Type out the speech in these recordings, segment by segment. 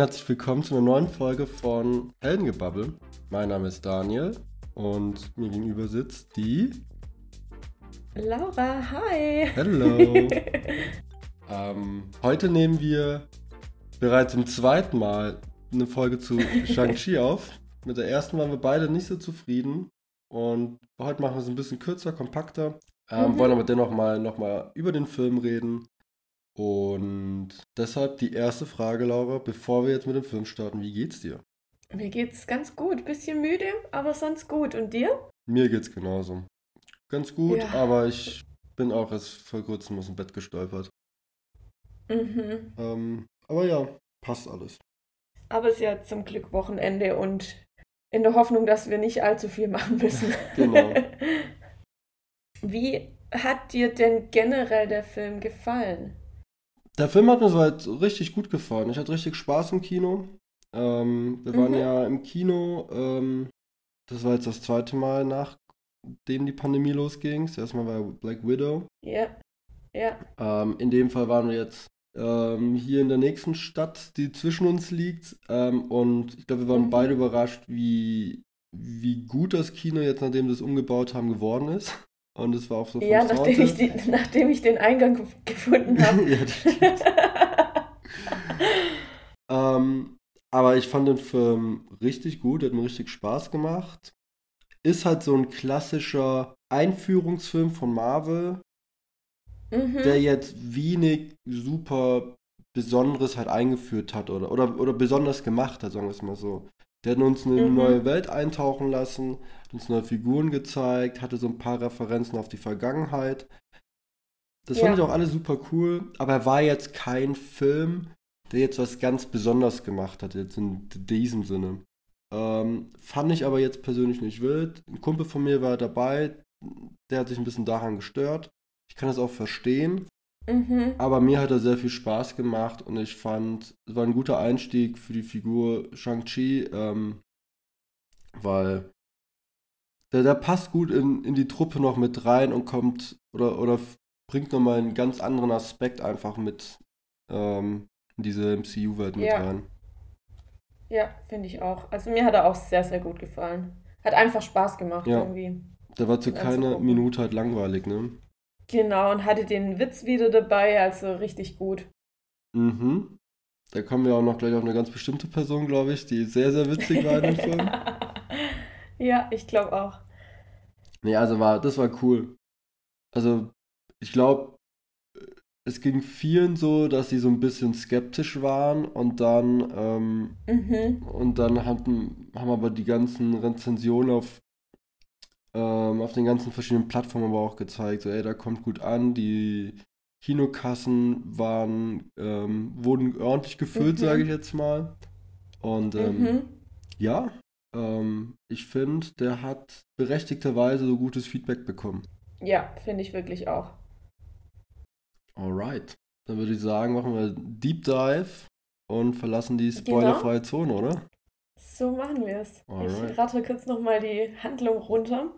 Und herzlich willkommen zu einer neuen Folge von Heldengebabbel. Mein Name ist Daniel und mir gegenüber sitzt die Laura. Hi. Hello. ähm, heute nehmen wir bereits zum zweiten Mal eine Folge zu Shang-Chi auf. Mit der ersten waren wir beide nicht so zufrieden und heute machen wir es ein bisschen kürzer, kompakter. Ähm, mhm. Wollen aber dennoch mal, noch mal über den Film reden und deshalb die erste Frage, Laura, bevor wir jetzt mit dem Film starten, wie geht's dir? Mir geht's ganz gut, bisschen müde, aber sonst gut. Und dir? Mir geht's genauso. Ganz gut, ja. aber ich bin auch erst vor kurzem aus dem Bett gestolpert. Mhm. Ähm, aber ja, passt alles. Aber es ist ja zum Glück Wochenende und in der Hoffnung, dass wir nicht allzu viel machen müssen. genau. Wie hat dir denn generell der Film gefallen? Der Film hat mir soweit richtig gut gefallen. Ich hatte richtig Spaß im Kino. Ähm, wir waren mhm. ja im Kino, ähm, das war jetzt das zweite Mal, nachdem die Pandemie losging. Das erste Mal war Black Widow. Ja. Ja. Ähm, in dem Fall waren wir jetzt ähm, hier in der nächsten Stadt, die zwischen uns liegt. Ähm, und ich glaube, wir waren mhm. beide überrascht, wie, wie gut das Kino jetzt, nachdem wir es umgebaut haben, geworden ist. Und es war auch so Ja, nachdem ich, die, nachdem ich den Eingang gefunden habe. ja, ähm, aber ich fand den Film richtig gut, hat mir richtig Spaß gemacht. Ist halt so ein klassischer Einführungsfilm von Marvel, mhm. der jetzt wenig super Besonderes halt eingeführt hat oder, oder, oder besonders gemacht hat, sagen wir es mal so. Der hat uns in eine mhm. neue Welt eintauchen lassen, hat uns neue Figuren gezeigt, hatte so ein paar Referenzen auf die Vergangenheit. Das ja. fand ich auch alles super cool, aber er war jetzt kein Film, der jetzt was ganz Besonderes gemacht hat, jetzt in diesem Sinne. Ähm, fand ich aber jetzt persönlich nicht wild. Ein Kumpel von mir war dabei, der hat sich ein bisschen daran gestört. Ich kann das auch verstehen. Mhm. Aber mir hat er sehr viel Spaß gemacht und ich fand, es war ein guter Einstieg für die Figur Shang-Chi, ähm, weil der, der passt gut in, in die Truppe noch mit rein und kommt oder, oder bringt nochmal einen ganz anderen Aspekt einfach mit ähm, in diese MCU-Welt mit ja. rein. Ja, finde ich auch. Also mir hat er auch sehr, sehr gut gefallen. Hat einfach Spaß gemacht ja. irgendwie. Der war zu keiner Minute halt langweilig, ne? Genau, und hatte den Witz wieder dabei, also richtig gut. Mhm. Da kommen wir auch noch gleich auf eine ganz bestimmte Person, glaube ich, die sehr, sehr witzig war in dem Film. ja, ich glaube auch. Nee, also war, das war cool. Also, ich glaube, es ging vielen so, dass sie so ein bisschen skeptisch waren und dann, ähm, mhm. und dann hatten, haben aber die ganzen Rezensionen auf ähm, auf den ganzen verschiedenen Plattformen aber auch gezeigt, so ey, da kommt gut an, die Kinokassen waren, ähm, wurden ordentlich gefüllt, mhm. sage ich jetzt mal. Und ähm, mhm. ja, ähm, ich finde, der hat berechtigterweise so gutes Feedback bekommen. Ja, finde ich wirklich auch. Alright. Dann würde ich sagen, machen wir Deep Dive und verlassen die genau. spoilerfreie. Zone, oder? So machen wir es. Ich rate kurz nochmal die Handlung runter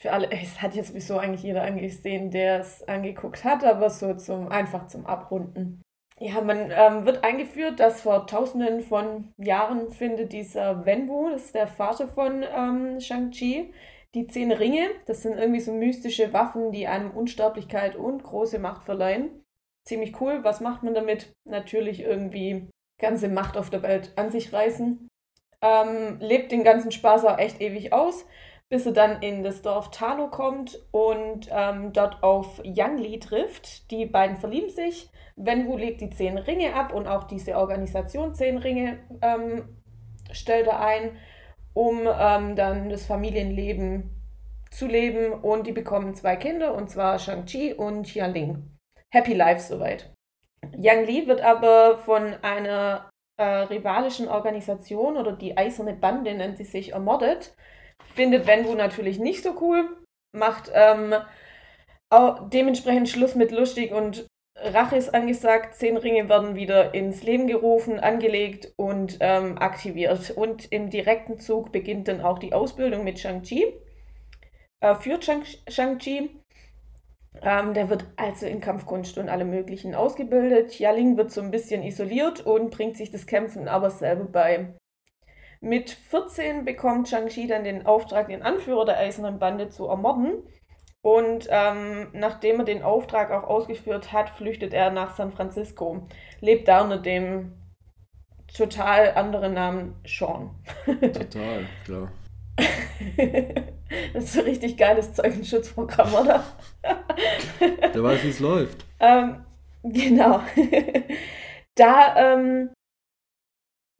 für alle, es hat jetzt sowieso eigentlich jeder angesehen, der es angeguckt hat, aber so zum einfach zum Abrunden. Ja, man ähm, wird eingeführt, dass vor tausenden von Jahren findet dieser Wenwu, das ist der Vater von ähm, Shang-Chi, die zehn Ringe. Das sind irgendwie so mystische Waffen, die einem Unsterblichkeit und große Macht verleihen. Ziemlich cool. Was macht man damit? Natürlich irgendwie ganze Macht auf der Welt an sich reißen. Ähm, lebt den ganzen Spaß auch echt ewig aus bis er dann in das Dorf Talo kommt und ähm, dort auf Yang Li trifft. Die beiden verlieben sich. Wenwu legt die zehn Ringe ab und auch diese Organisation zehn Ringe ähm, stellt er ein, um ähm, dann das Familienleben zu leben. Und die bekommen zwei Kinder, und zwar Shang-Chi und Ling. Happy Life soweit. Yang Li wird aber von einer äh, rivalischen Organisation oder die Eiserne Bande nennt sie sich ermordet findet Wenwu natürlich nicht so cool, macht ähm, auch dementsprechend Schluss mit lustig und Rache ist angesagt. Zehn Ringe werden wieder ins Leben gerufen, angelegt und ähm, aktiviert. Und im direkten Zug beginnt dann auch die Ausbildung mit Shang-Chi. Äh, für Shang-Chi. Ähm, der wird also in Kampfkunst und allem Möglichen ausgebildet. Yaling wird so ein bisschen isoliert und bringt sich das Kämpfen aber selber bei. Mit 14 bekommt Shang-Chi dann den Auftrag, den Anführer der Eisernen Bande zu ermorden. Und ähm, nachdem er den Auftrag auch ausgeführt hat, flüchtet er nach San Francisco. Lebt da unter dem total anderen Namen Sean. Total, klar. das ist so ein richtig geiles Zeugenschutzprogramm, oder? Der weiß, wie es läuft. Ähm, genau. da ähm,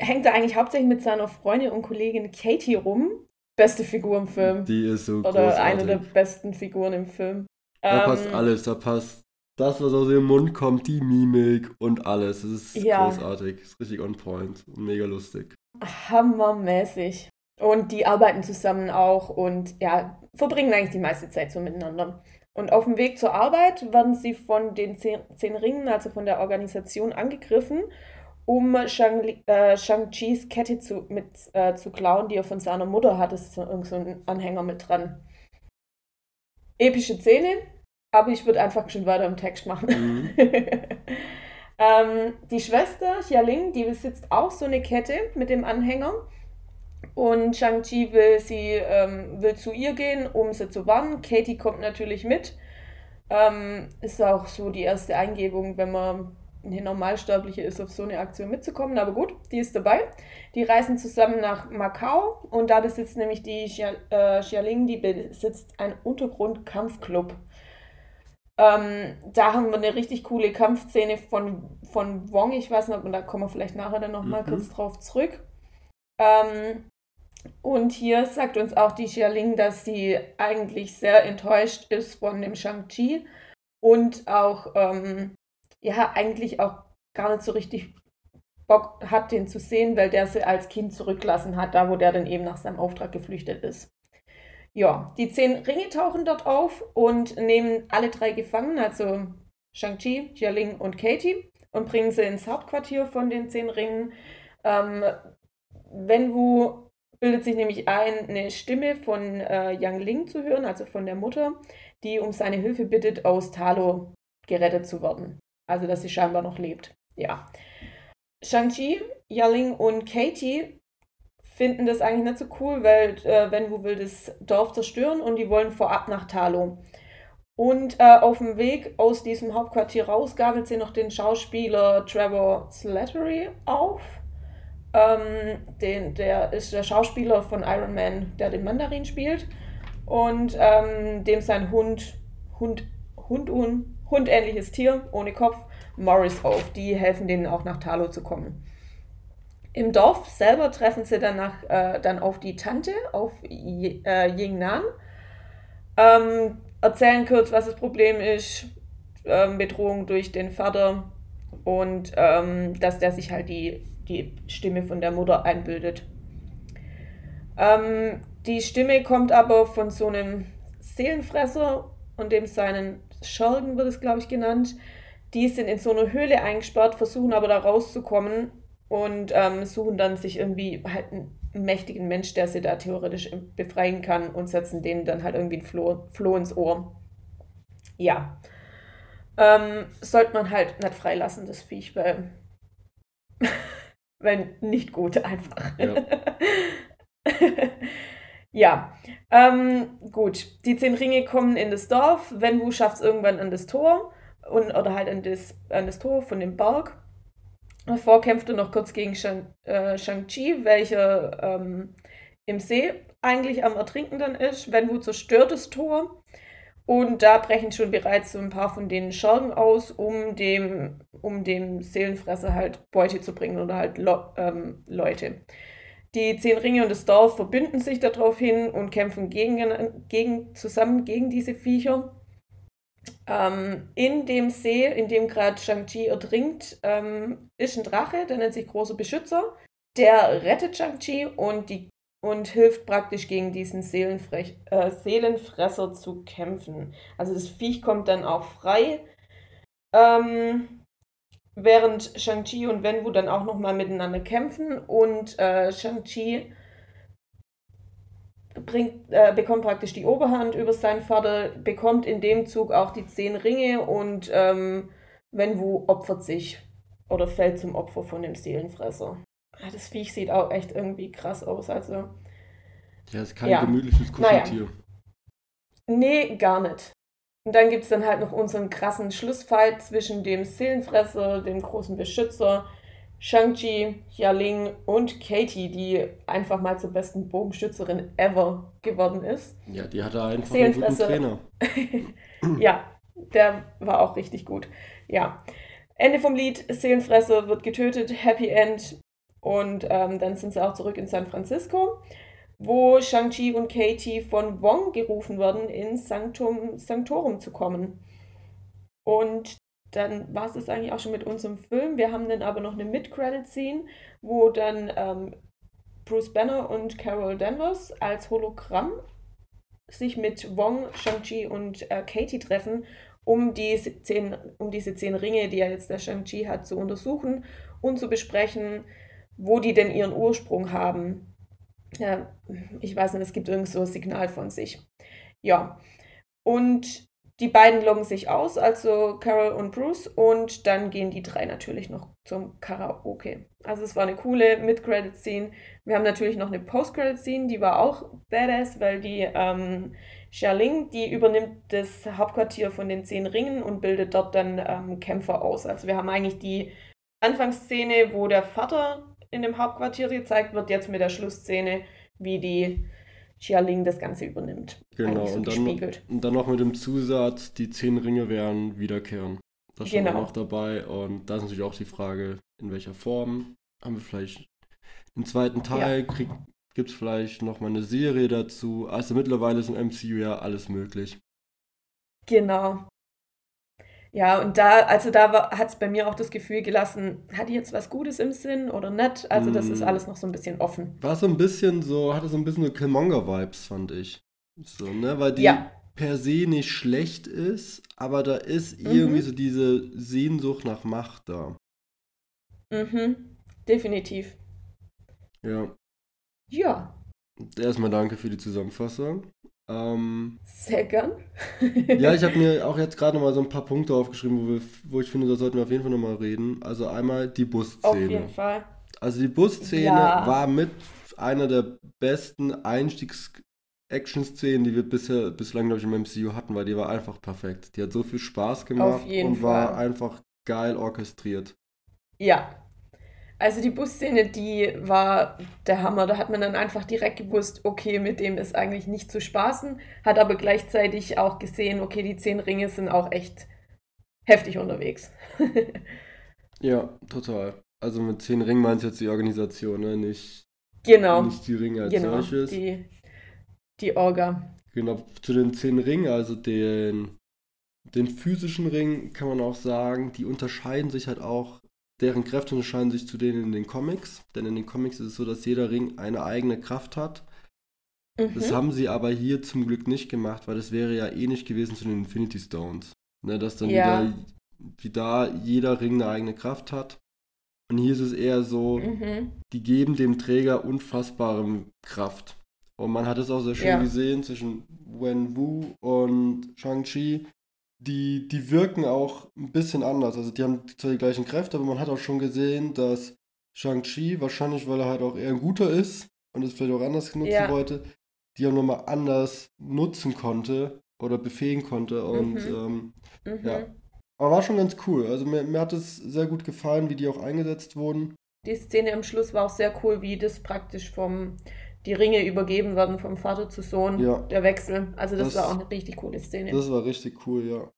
hängt er eigentlich hauptsächlich mit seiner Freundin und Kollegin Katie rum. Beste Figur im Film. Die ist so Oder großartig. eine der besten Figuren im Film. Da ähm, passt alles, da passt das, was aus ihrem Mund kommt, die Mimik und alles. Das ist ja. großartig. Das ist richtig on point. Mega lustig. Hammermäßig. Und die arbeiten zusammen auch und ja, verbringen eigentlich die meiste Zeit so miteinander. Und auf dem Weg zur Arbeit werden sie von den zehn, zehn Ringen, also von der Organisation, angegriffen, um Shang-Chis äh, Shang Kette zu, mit, äh, zu klauen, die er von seiner Mutter hat. Das ist so, so ein Anhänger mit dran. Epische Szene, aber ich würde einfach schon weiter im Text machen. Mhm. ähm, die Schwester Xialing, die besitzt auch so eine Kette mit dem Anhänger. Und Shang-Chi will, ähm, will zu ihr gehen, um sie zu warnen. Katie kommt natürlich mit. Ähm, ist auch so die erste Eingebung, wenn man eine Normalsterbliche ist, auf so eine Aktion mitzukommen. Aber gut, die ist dabei. Die reisen zusammen nach Macau und da besitzt nämlich die Xia, äh, Xialing, die besitzt einen Untergrundkampfclub. Ähm, da haben wir eine richtig coole Kampfszene von, von Wong. Ich weiß nicht, und da kommen wir vielleicht nachher dann nochmal mhm. kurz drauf zurück. Ähm, und hier sagt uns auch die Xialing, dass sie eigentlich sehr enttäuscht ist von dem Shang-Chi und auch, ähm, ja, eigentlich auch gar nicht so richtig Bock hat, den zu sehen, weil der sie als Kind zurücklassen hat, da wo der dann eben nach seinem Auftrag geflüchtet ist. Ja, die zehn Ringe tauchen dort auf und nehmen alle drei gefangen, also Shang-Chi, Xialing und Katie, und bringen sie ins Hauptquartier von den zehn Ringen. Ähm, Wenwu bildet sich nämlich ein, eine Stimme von äh, Yang Ling zu hören, also von der Mutter, die um seine Hilfe bittet, aus Talo gerettet zu werden. Also, dass sie scheinbar noch lebt. Ja. Shang-Chi, Yaling und Katie finden das eigentlich nicht so cool, weil äh, Wenwu will das Dorf zerstören und die wollen vorab nach Talo. Und äh, auf dem Weg aus diesem Hauptquartier raus gabelt sie noch den Schauspieler Trevor Slattery auf ähm, den, der ist der Schauspieler von Iron Man, der den Mandarin spielt. Und ähm, dem sein Hund, Hund, Hund, un, hundähnliches Tier ohne Kopf, Morris auf. Die helfen denen auch nach Talo zu kommen. Im Dorf selber treffen sie danach äh, dann auf die Tante, auf äh, Yingnan. Ähm, erzählen kurz, was das Problem ist. Ähm, Bedrohung durch den Vater und ähm, dass der sich halt die die Stimme von der Mutter einbildet. Ähm, die Stimme kommt aber von so einem Seelenfresser und dem seinen Schergen wird es, glaube ich, genannt. Die sind in so einer Höhle eingesperrt, versuchen aber da rauszukommen und ähm, suchen dann sich irgendwie halt einen mächtigen Mensch, der sie da theoretisch befreien kann und setzen denen dann halt irgendwie ein Floh, Floh ins Ohr. Ja. Ähm, sollte man halt nicht freilassen, das Viech, weil wenn nicht gut einfach. Ja. ja. Ähm, gut, die zehn Ringe kommen in das Dorf. Wenwu schafft es irgendwann an das Tor und, oder halt an das, an das Tor von dem Berg. Davor kämpft er noch kurz gegen Shang, äh, Shang-Chi, welcher ähm, im See eigentlich am Ertrinken dann ist. Wenwu zerstört das Tor und da brechen schon bereits so ein paar von den Schergen aus, um dem, um dem Seelenfresser halt Beute zu bringen oder halt Le ähm, Leute. Die zehn Ringe und das Dorf verbünden sich daraufhin und kämpfen gegen, gegen, zusammen gegen diese Viecher. Ähm, in dem See, in dem gerade Shang-Chi ertrinkt, ähm, ist ein Drache, der nennt sich Großer Beschützer. Der rettet Shang-Chi und und hilft praktisch gegen diesen äh, Seelenfresser zu kämpfen. Also das Viech kommt dann auch frei. Ähm, während Shang-Chi und Wenwu dann auch nochmal miteinander kämpfen und äh, Shang-Chi bringt, äh, bekommt praktisch die Oberhand über seinen Vater, bekommt in dem Zug auch die zehn Ringe und ähm, Wenwu opfert sich oder fällt zum Opfer von dem Seelenfresser. Ah, das Viech sieht auch echt irgendwie krass aus. Also, ja, ist kein ja. gemütliches Kuscheltier. Naja. Nee, gar nicht. Und dann gibt es dann halt noch unseren krassen Schlussfight zwischen dem Seelenfresser, dem großen Beschützer, Shang-Chi, Yaling und Katie, die einfach mal zur besten Bogenschützerin ever geworden ist. Ja, die hatte einfach einen guten Trainer. ja, der war auch richtig gut. Ja. Ende vom Lied, Seelenfresser wird getötet, Happy End. Und ähm, dann sind sie auch zurück in San Francisco wo Shang-Chi und Katie von Wong gerufen werden, ins Sanctum Sanctorum zu kommen. Und dann war es das eigentlich auch schon mit unserem Film. Wir haben dann aber noch eine Mid-Credit-Scene, wo dann ähm, Bruce Banner und Carol Danvers als Hologramm sich mit Wong, Shang-Chi und äh, Katie treffen, um, die zehn, um diese zehn Ringe, die ja jetzt der Shang-Chi hat, zu untersuchen und zu besprechen, wo die denn ihren Ursprung haben ja, ich weiß nicht, es gibt irgend so ein Signal von sich. Ja. Und die beiden loggen sich aus, also Carol und Bruce, und dann gehen die drei natürlich noch zum Karaoke. Also es war eine coole Mid-Credit-Scene. Wir haben natürlich noch eine Post-Credit-Scene, die war auch badass, weil die ähm, Xialing, die übernimmt das Hauptquartier von den Zehn Ringen und bildet dort dann ähm, Kämpfer aus. Also wir haben eigentlich die Anfangsszene, wo der Vater in dem Hauptquartier gezeigt wird, jetzt mit der Schlussszene, wie die Xialing das Ganze übernimmt. Genau, so und, dann, und dann noch mit dem Zusatz, die zehn Ringe werden wiederkehren. Das steht genau. auch noch dabei. Und da ist natürlich auch die Frage, in welcher Form. Haben wir vielleicht einen zweiten Teil? Ja. Gibt es vielleicht nochmal eine Serie dazu? Also mittlerweile ist im MCU ja alles möglich. Genau. Ja, und da, also da hat es bei mir auch das Gefühl gelassen, hat die jetzt was Gutes im Sinn oder nicht? Also das ist mm. alles noch so ein bisschen offen. War so ein bisschen so, hatte so ein bisschen so Killmonger-Vibes, fand ich. So, ne? Weil die ja. per se nicht schlecht ist, aber da ist irgendwie mhm. so diese Sehnsucht nach Macht da. Mhm, definitiv. Ja. Ja. Erstmal danke für die Zusammenfassung. Ähm, Sehr gern. ja, ich habe mir auch jetzt gerade noch mal so ein paar Punkte aufgeschrieben, wo, wir, wo ich finde, da sollten wir auf jeden Fall noch mal reden. Also einmal die Busszene. Auf jeden Fall. Also die Busszene ja. war mit einer der besten Einstiegs-Action-Szenen, die wir bisher, bislang, glaube ich, im MCU hatten, weil die war einfach perfekt. Die hat so viel Spaß gemacht und Fall. war einfach geil orchestriert. Ja, also die Busszene, die war der Hammer. Da hat man dann einfach direkt gewusst, okay, mit dem ist eigentlich nicht zu spaßen, hat aber gleichzeitig auch gesehen, okay, die zehn Ringe sind auch echt heftig unterwegs. ja, total. Also mit zehn Ringen meinst du jetzt die Organisation, ne? Nicht, genau. nicht die Ringe als genau, solches. Die, die Orga. Genau, zu den zehn Ringen, also den, den physischen Ring, kann man auch sagen, die unterscheiden sich halt auch deren Kräfte unterscheiden sich zu denen in den Comics, denn in den Comics ist es so, dass jeder Ring eine eigene Kraft hat. Mhm. Das haben sie aber hier zum Glück nicht gemacht, weil das wäre ja ähnlich gewesen zu den Infinity Stones. Ne, dass dann ja. wieder, wie da jeder Ring eine eigene Kraft hat. Und hier ist es eher so, mhm. die geben dem Träger unfassbare Kraft. Und man hat es auch sehr schön ja. gesehen zwischen Wen Wu und Shang-Chi, die, die wirken auch ein bisschen anders. Also die haben zwar die gleichen Kräfte, aber man hat auch schon gesehen, dass Shang-Chi, wahrscheinlich weil er halt auch eher ein guter ist und es vielleicht auch anders nutzen ja. wollte, die auch nochmal anders nutzen konnte oder befähigen konnte. Und mhm. Ähm, mhm. ja. Aber war schon ganz cool. Also mir, mir hat es sehr gut gefallen, wie die auch eingesetzt wurden. Die Szene am Schluss war auch sehr cool, wie das praktisch vom die Ringe übergeben werden vom Vater zu Sohn, ja. der Wechsel. Also das, das, war auch eine richtig coole Szene. Das war richtig cool, ja.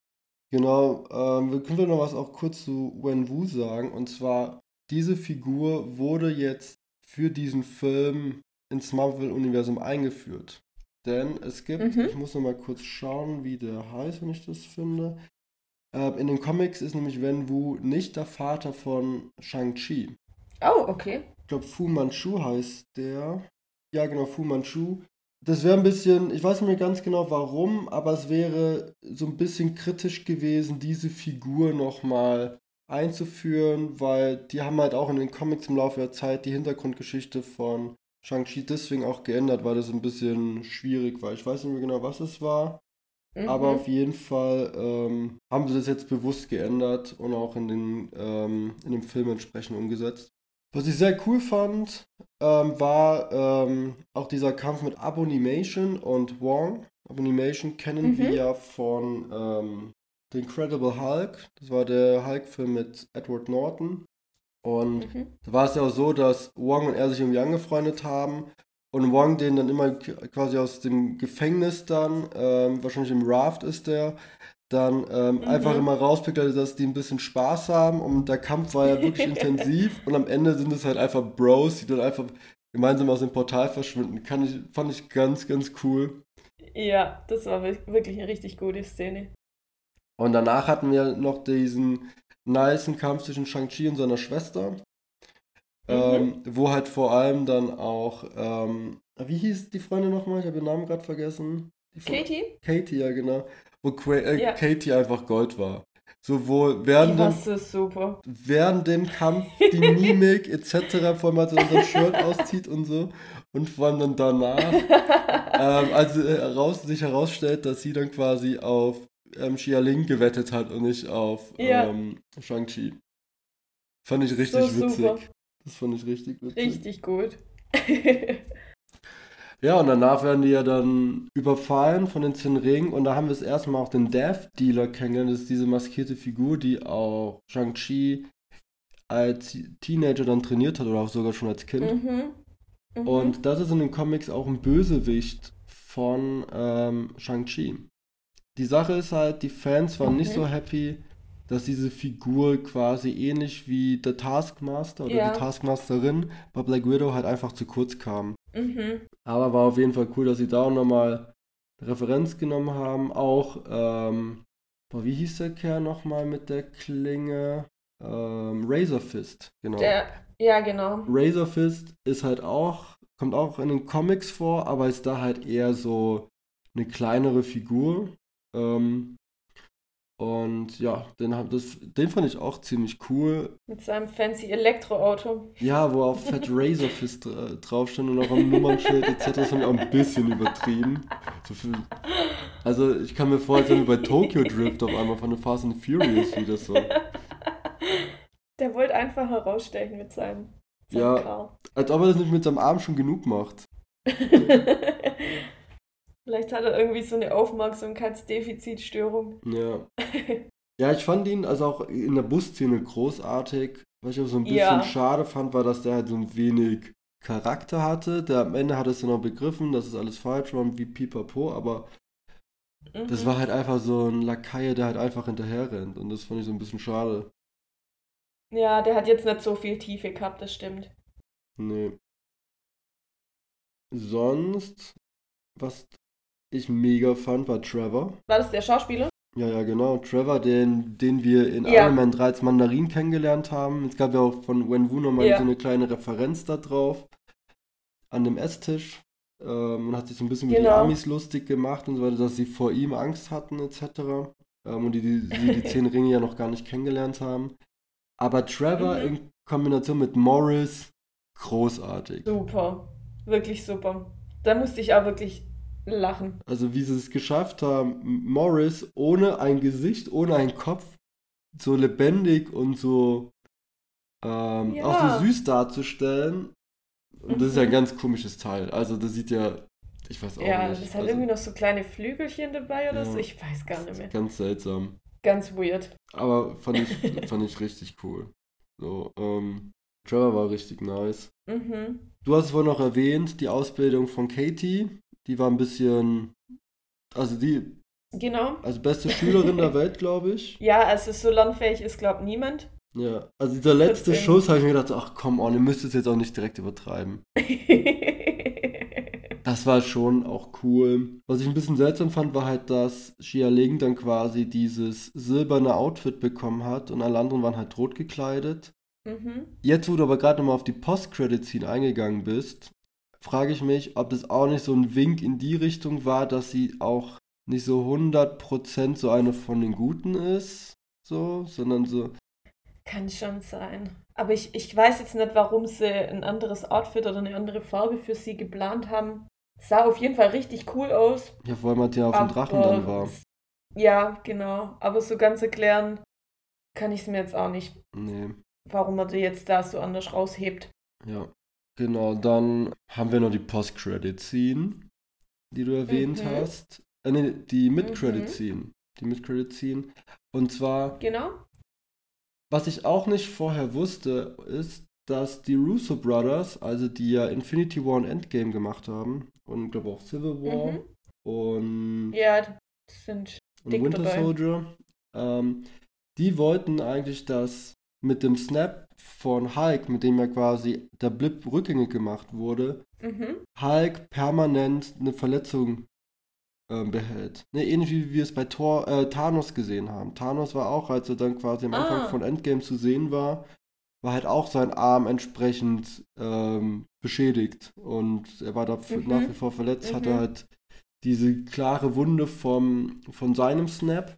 Genau, ähm, wir können noch was auch kurz zu Wen Wu sagen. Und zwar, diese Figur wurde jetzt für diesen Film ins Marvel-Universum eingeführt. Denn es gibt, mhm. ich muss noch mal kurz schauen, wie der heißt, wenn ich das finde. Äh, in den Comics ist nämlich Wen Wu nicht der Vater von Shang-Chi. Oh, okay. Ich glaube, Fu Manchu heißt der. Ja, genau, Fu Manchu. Das wäre ein bisschen, ich weiß nicht mehr ganz genau warum, aber es wäre so ein bisschen kritisch gewesen, diese Figur nochmal einzuführen, weil die haben halt auch in den Comics im Laufe der Zeit die Hintergrundgeschichte von Shang-Chi deswegen auch geändert, weil das ein bisschen schwierig war. Ich weiß nicht mehr genau, was es war. Mhm. Aber auf jeden Fall ähm, haben sie das jetzt bewusst geändert und auch in, den, ähm, in dem Film entsprechend umgesetzt. Was ich sehr cool fand, ähm, war ähm, auch dieser Kampf mit Abonimation und Wong. Abonimation kennen mhm. wir ja von ähm, The Incredible Hulk. Das war der Hulk-Film mit Edward Norton. Und mhm. da war es ja auch so, dass Wong und er sich irgendwie angefreundet haben und Wong den dann immer quasi aus dem Gefängnis dann, ähm, wahrscheinlich im Raft ist der, dann ähm, mhm. einfach immer rauspickt, also dass die ein bisschen Spaß haben und der Kampf war ja wirklich intensiv und am Ende sind es halt einfach Bros, die dann einfach gemeinsam aus dem Portal verschwinden. Kann ich, fand ich ganz, ganz cool. Ja, das war wirklich eine richtig gute Szene. Und danach hatten wir noch diesen niceen Kampf zwischen Shang-Chi und seiner Schwester. Mhm. Ähm, wo halt vor allem dann auch, ähm, wie hieß die Freundin nochmal? Ich habe ihren Namen gerade vergessen. Katie? Katie, ja, genau. Wo Qu äh, ja. Katie einfach Gold war. Sowohl während, dem, während dem Kampf die Mimik etc., vor allem als er sein Shirt auszieht und so. Und vor allem dann danach, ähm, als heraus, sich herausstellt, dass sie dann quasi auf ähm, Xia Ling gewettet hat und nicht auf ja. ähm, Shang-Chi. Fand ich richtig so witzig. Das fand ich richtig witzig. Richtig gut. ja, und danach werden die ja dann überfallen von den Zehn Ringen und da haben wir das erste Mal auch den Death Dealer kennengelernt. Das ist diese maskierte Figur, die auch Shang-Chi als Teenager dann trainiert hat oder auch sogar schon als Kind. Mhm. Mhm. Und das ist in den Comics auch ein Bösewicht von ähm, Shang-Chi. Die Sache ist halt, die Fans waren okay. nicht so happy, dass diese Figur quasi ähnlich wie der Taskmaster oder ja. die Taskmasterin bei Black Widow halt einfach zu kurz kam. Mhm. Aber war auf jeden Fall cool, dass sie da auch nochmal Referenz genommen haben. Auch, ähm, wie hieß der Kerl nochmal mit der Klinge? Ähm, Razor Fist, genau. Der, ja, genau. Razor Fist ist halt auch, kommt auch in den Comics vor, aber ist da halt eher so eine kleinere Figur. Ähm, und ja, den, das, den fand ich auch ziemlich cool. Mit seinem fancy Elektroauto. Ja, wo auch Fat Razor Fist äh, drauf stand und auch am Nummernschild etc. Das fand ich auch ein bisschen übertrieben. So viel, also ich kann mir vorstellen, wie bei Tokyo Drift auf einmal von The Fast and Furious wieder so. Der wollte einfach herausstechen mit seinem, seinem ja, Car. Als ob er das nicht mit seinem Arm schon genug macht. Vielleicht hat er irgendwie so eine Aufmerksamkeitsdefizitstörung. Ja. Ja, ich fand ihn also auch in der Busszene großartig. Was ich auch so ein bisschen ja. schade fand, war, dass der halt so ein wenig Charakter hatte. Der am Ende hat es dann auch begriffen, dass es alles falsch war wie Pipapo, aber mhm. das war halt einfach so ein Lakaie, der halt einfach hinterher rennt. Und das fand ich so ein bisschen schade. Ja, der hat jetzt nicht so viel Tiefe gehabt, das stimmt. Nee. Sonst, was ich mega fand, war Trevor. War das der Schauspieler? Ja, ja, genau. Trevor, den, den wir in ja. Iron Man 3 als Mandarin kennengelernt haben. Es gab ja auch von Wen Wu nochmal ja. so eine kleine Referenz da drauf. An dem Esstisch. Ähm, und hat sich so ein bisschen genau. wie die genau. Amis lustig gemacht und so weiter, dass sie vor ihm Angst hatten, etc. Ähm, und die, die, die, die zehn Ringe ja noch gar nicht kennengelernt haben. Aber Trevor mhm. in Kombination mit Morris, großartig. Super. Wirklich super. Da musste ich auch wirklich lachen. Also wie sie es geschafft haben, Morris ohne ein Gesicht, ohne einen Kopf, so lebendig und so ähm, ja. auch so süß darzustellen. Und mhm. das ist ja ein mhm. ganz komisches Teil. Also das sieht ja, ich weiß auch ja, nicht. Ja, das hat also, irgendwie noch so kleine Flügelchen dabei oder ja, so. Ich weiß gar nicht mehr. Ganz seltsam. Ganz weird. Aber fand ich, fand ich richtig cool. So, ähm, Trevor war richtig nice. Mhm. Du hast es wohl noch erwähnt, die Ausbildung von Katie die war ein bisschen, also die, genau. also beste Schülerin der Welt, glaube ich. Ja, also so lernfähig ist, glaube ich, niemand. Ja, also dieser letzte Schuss habe ich mir gedacht, ach komm on, ihr müsst es jetzt auch nicht direkt übertreiben. das war schon auch cool. Was ich ein bisschen seltsam fand, war halt, dass Xia Ling dann quasi dieses silberne Outfit bekommen hat und alle anderen waren halt rot gekleidet. Mhm. Jetzt, wo du aber gerade nochmal auf die Post-Credit-Scene eingegangen bist, frage ich mich, ob das auch nicht so ein Wink in die Richtung war, dass sie auch nicht so 100% so eine von den Guten ist, so, sondern so. Kann schon sein. Aber ich, ich weiß jetzt nicht, warum sie ein anderes Outfit oder eine andere Farbe für sie geplant haben. Sah auf jeden Fall richtig cool aus. Ja, vor allem, weil die auf dem Drachen dann war. Ja, genau. Aber so ganz erklären kann ich es mir jetzt auch nicht. Nee. Warum er die jetzt da so anders raushebt. Ja. Genau, dann haben wir noch die Post-Credit-Scene, die du erwähnt mhm. hast. Äh, nee, die Mid-Credit-Scene. Mhm. Die Mid-Credit-Scene. Und zwar. Genau. Was ich auch nicht vorher wusste, ist, dass die Russo Brothers, also die ja Infinity War und Endgame gemacht haben, und glaube auch Civil War mhm. und. Ja, sind und Winter dabei. Soldier, ähm, die wollten eigentlich, dass mit dem Snap von Hulk, mit dem ja quasi der Blip rückgängig gemacht wurde, mhm. Hulk permanent eine Verletzung äh, behält. Ne, ähnlich wie wir es bei Thor, äh, Thanos gesehen haben. Thanos war auch, als er dann quasi am Anfang ah. von Endgame zu sehen war, war halt auch sein Arm entsprechend ähm, beschädigt und er war da mhm. nach wie vor verletzt, mhm. hatte halt diese klare Wunde vom, von seinem Snap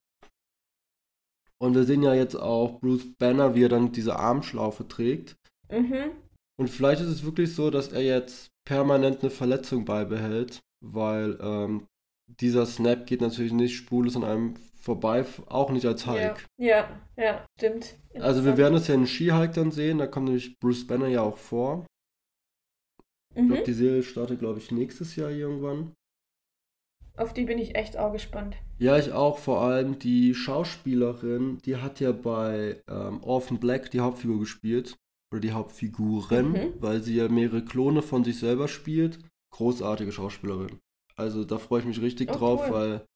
und wir sehen ja jetzt auch Bruce Banner, wie er dann diese Armschlaufe trägt. Mhm. Und vielleicht ist es wirklich so, dass er jetzt permanent eine Verletzung beibehält, weil ähm, dieser Snap geht natürlich nicht spurlos an einem vorbei, auch nicht als Hulk. Ja, ja, ja stimmt. Also wir werden es ja in She-Hulk dann sehen, da kommt nämlich Bruce Banner ja auch vor. Mhm. Ich glaube, die Serie startet, glaube ich, nächstes Jahr irgendwann. Auf die bin ich echt auch gespannt. Ja, ich auch. Vor allem die Schauspielerin, die hat ja bei ähm, Orphan Black die Hauptfigur gespielt. Oder die Hauptfiguren, mhm. weil sie ja mehrere Klone von sich selber spielt. Großartige Schauspielerin. Also da freue ich mich richtig oh, drauf, cool. weil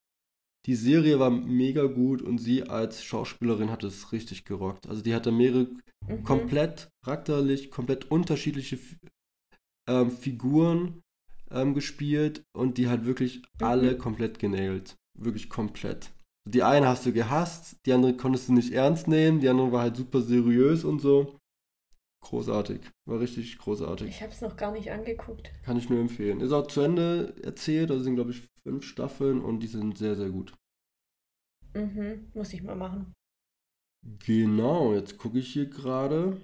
die Serie war mega gut und sie als Schauspielerin hat es richtig gerockt. Also die hatte mehrere mhm. komplett charakterlich, komplett unterschiedliche ähm, Figuren ähm, gespielt und die hat wirklich mhm. alle komplett genäht. Wirklich komplett. Die eine hast du gehasst, die andere konntest du nicht ernst nehmen, die andere war halt super seriös und so. Großartig. War richtig großartig. Ich habe es noch gar nicht angeguckt. Kann ich nur empfehlen. Ist auch zu Ende erzählt, also sind glaube ich fünf Staffeln und die sind sehr, sehr gut. Mhm, muss ich mal machen. Genau, jetzt gucke ich hier gerade.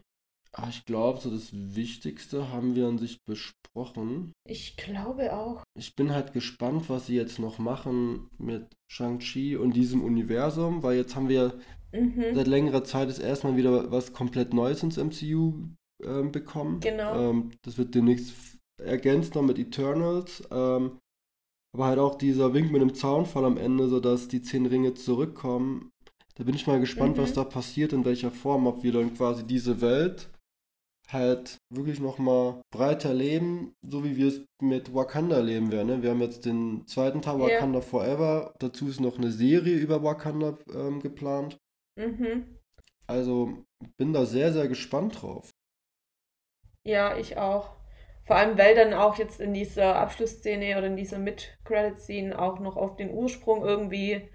Ah, ich glaube, so das Wichtigste haben wir an sich besprochen. Ich glaube auch. Ich bin halt gespannt, was sie jetzt noch machen mit Shang-Chi und diesem Universum, weil jetzt haben wir mhm. seit längerer Zeit ist erstmal wieder was komplett Neues ins MCU äh, bekommen. Genau. Ähm, das wird demnächst ergänzt noch mit Eternals. Ähm, aber halt auch dieser Wink mit dem Zaunfall am Ende, sodass die zehn Ringe zurückkommen. Da bin ich mal gespannt, mhm. was da passiert, in welcher Form, ob wir dann quasi diese Welt halt wirklich nochmal breiter leben, so wie wir es mit Wakanda leben werden. Ne? Wir haben jetzt den zweiten Teil Wakanda yeah. Forever. Dazu ist noch eine Serie über Wakanda ähm, geplant. Mhm. Also bin da sehr, sehr gespannt drauf. Ja, ich auch. Vor allem, weil dann auch jetzt in dieser Abschlussszene oder in dieser Mid-Credit-Scene auch noch auf den Ursprung irgendwie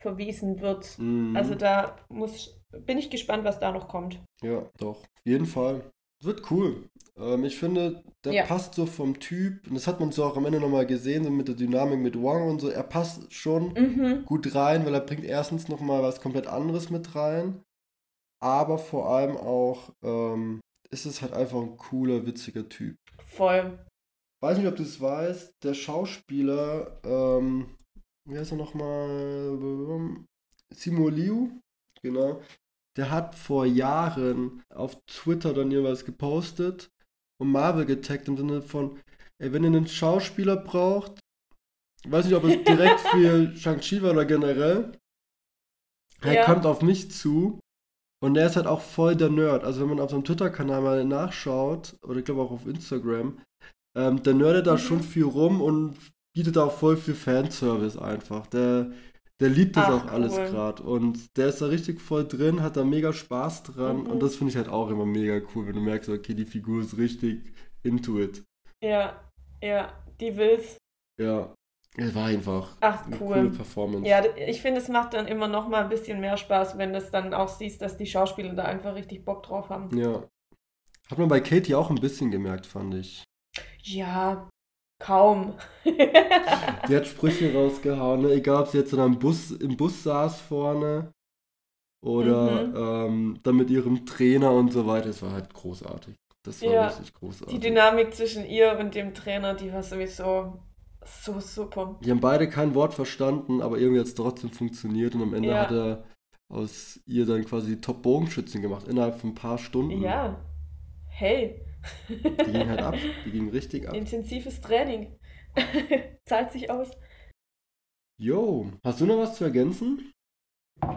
verwiesen wird. Mhm. Also da muss, bin ich gespannt, was da noch kommt. Ja, doch. Auf jeden Fall. Wird cool. Ähm, ich finde, der ja. passt so vom Typ, und das hat man so auch am Ende nochmal gesehen, so mit der Dynamik mit Wong und so, er passt schon mhm. gut rein, weil er bringt erstens nochmal was komplett anderes mit rein, aber vor allem auch ähm, ist es halt einfach ein cooler, witziger Typ. Voll. Weiß nicht, ob du es weißt, der Schauspieler, ähm, wie heißt er nochmal? Simo Liu, genau der hat vor Jahren auf Twitter dann jeweils gepostet und Marvel getaggt im Sinne von, ey, wenn ihr einen Schauspieler braucht, ich weiß nicht, ob es direkt für Shang-Chi war oder generell, er ja. kommt auf mich zu und der ist halt auch voll der Nerd. Also wenn man auf seinem Twitter-Kanal mal nachschaut, oder ich glaube auch auf Instagram, ähm, der nerdet da mhm. schon viel rum und bietet auch voll viel Fanservice einfach. Der der liebt das Ach, auch alles cool. gerade und der ist da richtig voll drin, hat da mega Spaß dran mhm. und das finde ich halt auch immer mega cool, wenn du merkst, okay, die Figur ist richtig into it. Ja, ja, die will's. Ja, es war einfach Ach, eine cool. coole Performance. Ja, ich finde, es macht dann immer noch mal ein bisschen mehr Spaß, wenn du es dann auch siehst, dass die Schauspieler da einfach richtig Bock drauf haben. Ja. Hat man bei Katie auch ein bisschen gemerkt, fand ich. Ja, Kaum. die hat Sprüche rausgehauen, ne? egal ob sie jetzt in einem Bus, im Bus saß vorne oder mhm. ähm, dann mit ihrem Trainer und so weiter. Es war halt großartig. Das war ja, richtig großartig. Die Dynamik zwischen ihr und dem Trainer, die war sowieso so super. Die haben beide kein Wort verstanden, aber irgendwie hat es trotzdem funktioniert und am Ende ja. hat er aus ihr dann quasi Top-Bogenschützen gemacht, innerhalb von ein paar Stunden. Ja. Hey. Die ging halt ab. Die ging richtig ab. Intensives Training. Zahlt sich aus. Jo, hast du noch was zu ergänzen?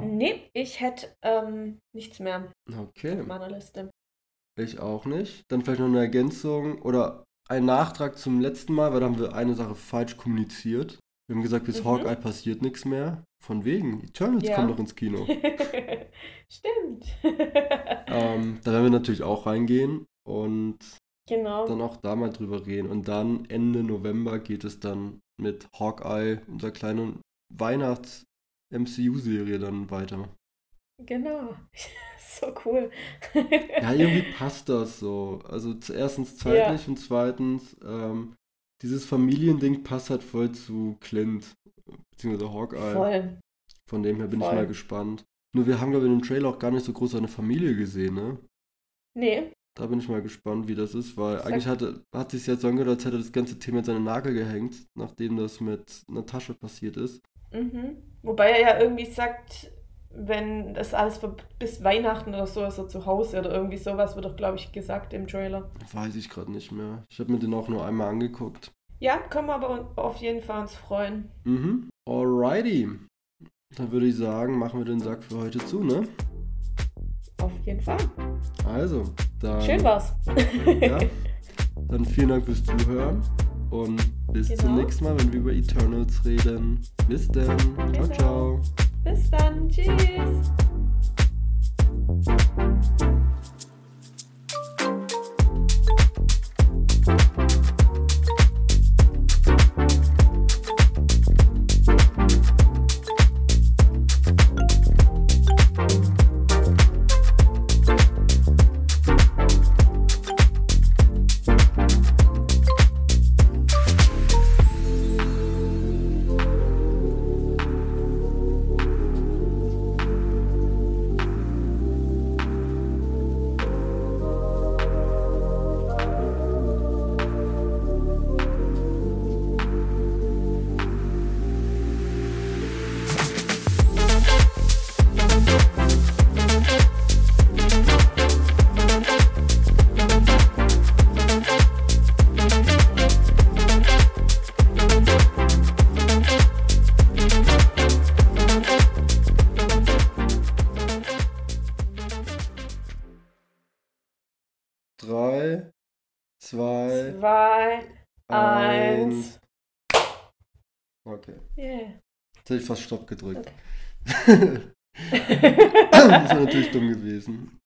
Nee, ich hätte ähm, nichts mehr okay. auf meiner Liste. Ich auch nicht. Dann vielleicht noch eine Ergänzung oder ein Nachtrag zum letzten Mal, weil da haben wir eine Sache falsch kommuniziert. Wir haben gesagt, bis mhm. Hawkeye passiert nichts mehr. Von wegen, Eternals ja. kommt noch ins Kino. Stimmt. ähm, da werden wir natürlich auch reingehen und genau. dann auch da mal drüber reden. Und dann Ende November geht es dann mit Hawkeye, unserer kleinen Weihnachts-MCU-Serie, dann weiter. Genau. so cool. ja, irgendwie passt das so. Also erstens zeitlich ja. und zweitens, ähm, dieses Familiending passt halt voll zu Clint, beziehungsweise Hawkeye. Voll. Von dem her bin voll. ich mal gespannt. Nur wir haben, glaube ich, in dem Trailer auch gar nicht so groß eine Familie gesehen, ne? Nee. Da bin ich mal gespannt, wie das ist, weil Sag. eigentlich hatte, hat sich jetzt so angehört, als hätte das ganze Thema in seinen Nagel gehängt, nachdem das mit Natascha passiert ist. Mhm. Wobei er ja irgendwie sagt, wenn das alles bis Weihnachten oder so ist er zu Hause oder irgendwie sowas, wird doch, glaube ich, gesagt im Trailer. Weiß ich gerade nicht mehr. Ich habe mir den auch nur einmal angeguckt. Ja, können wir aber auf jeden Fall uns freuen. Mhm. Alrighty. Dann würde ich sagen, machen wir den Sack für heute zu, ne? Auf jeden Fall. Also, dann. Schön war's. ja. Dann vielen Dank fürs Zuhören und bis genau. zum nächsten Mal, wenn wir über Eternals reden. Bis dann. Genau. Ciao, ciao. Bis dann. Tschüss. Jetzt habe ich fast Stopp gedrückt. Okay. das wäre natürlich dumm gewesen.